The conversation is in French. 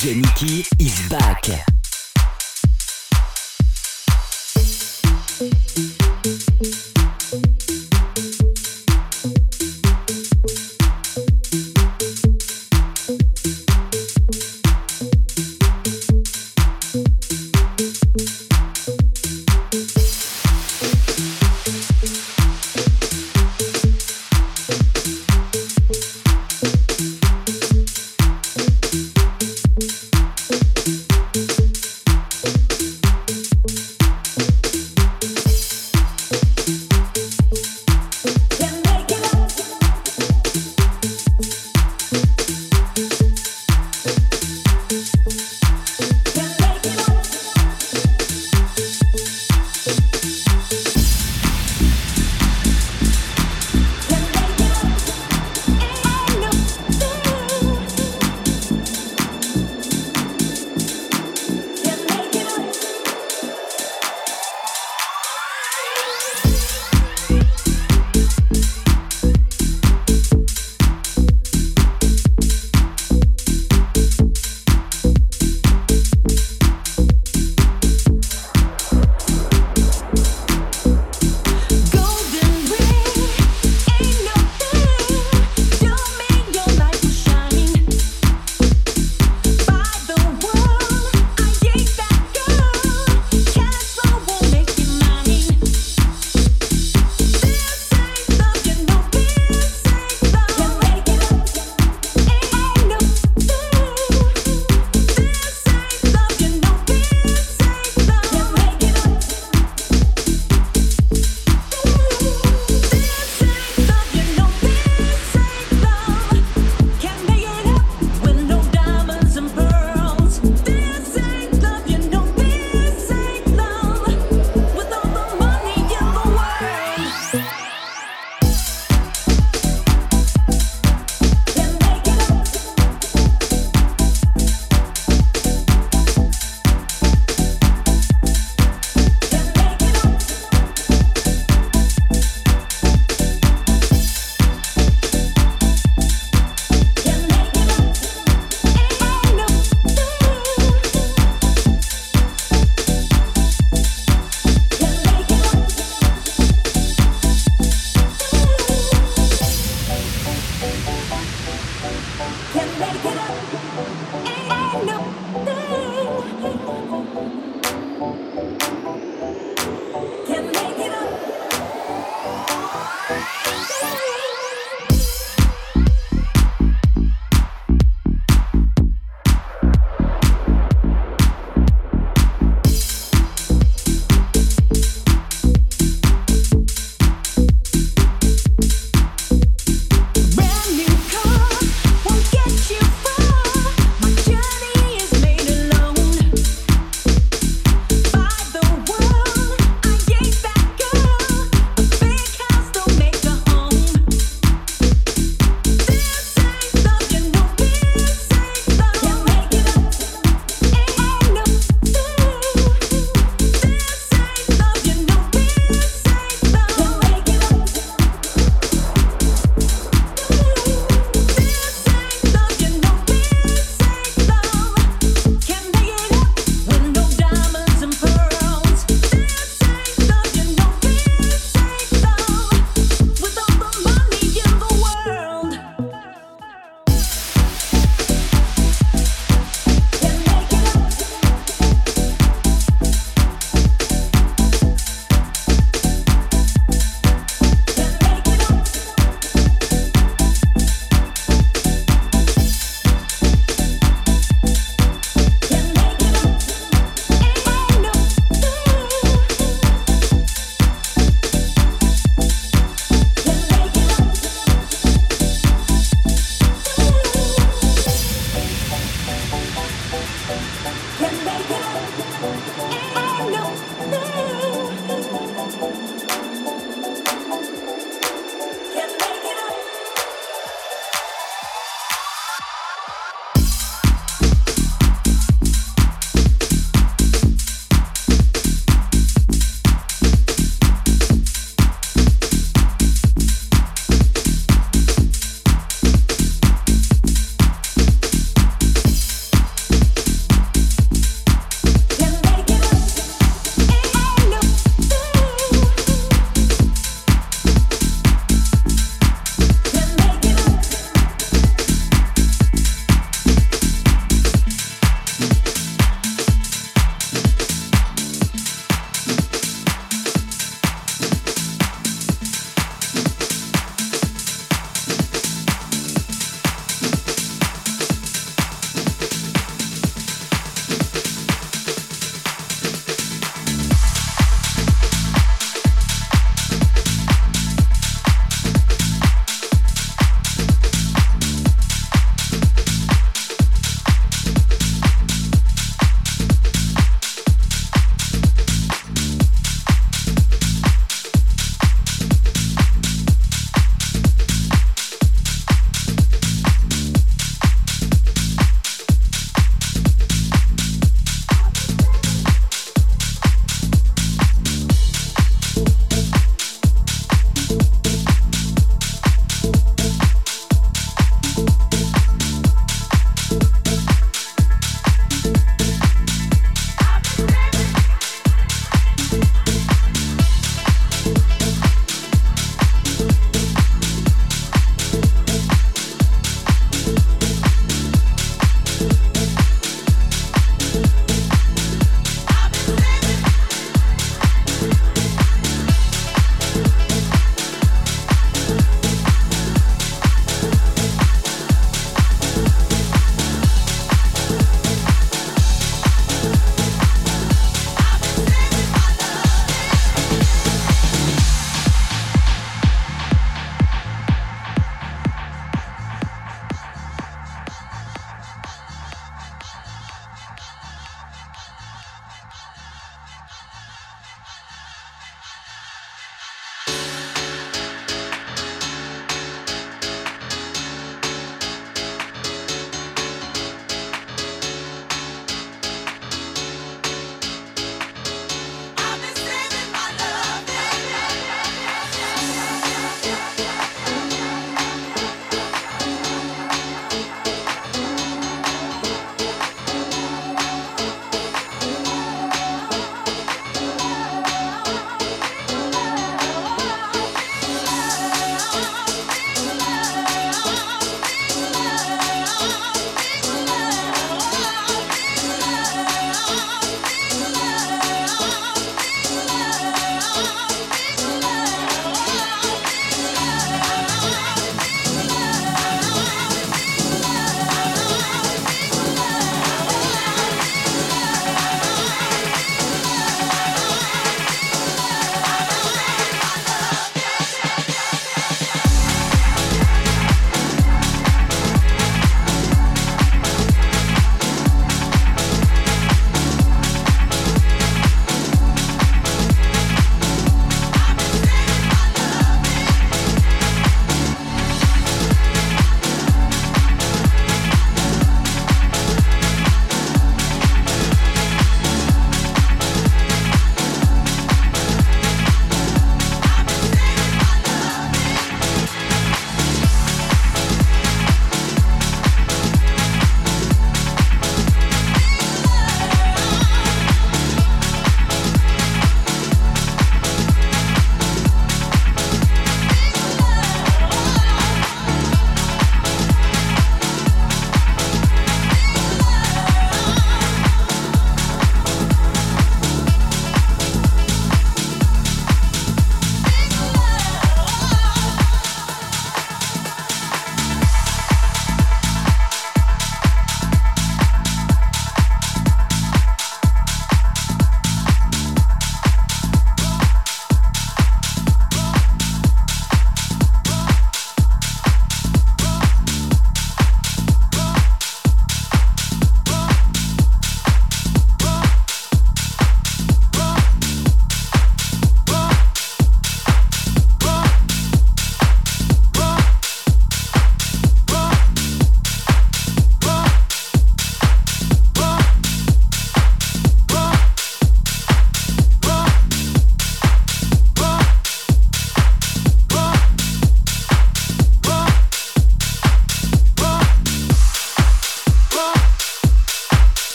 DJ Nicky is back.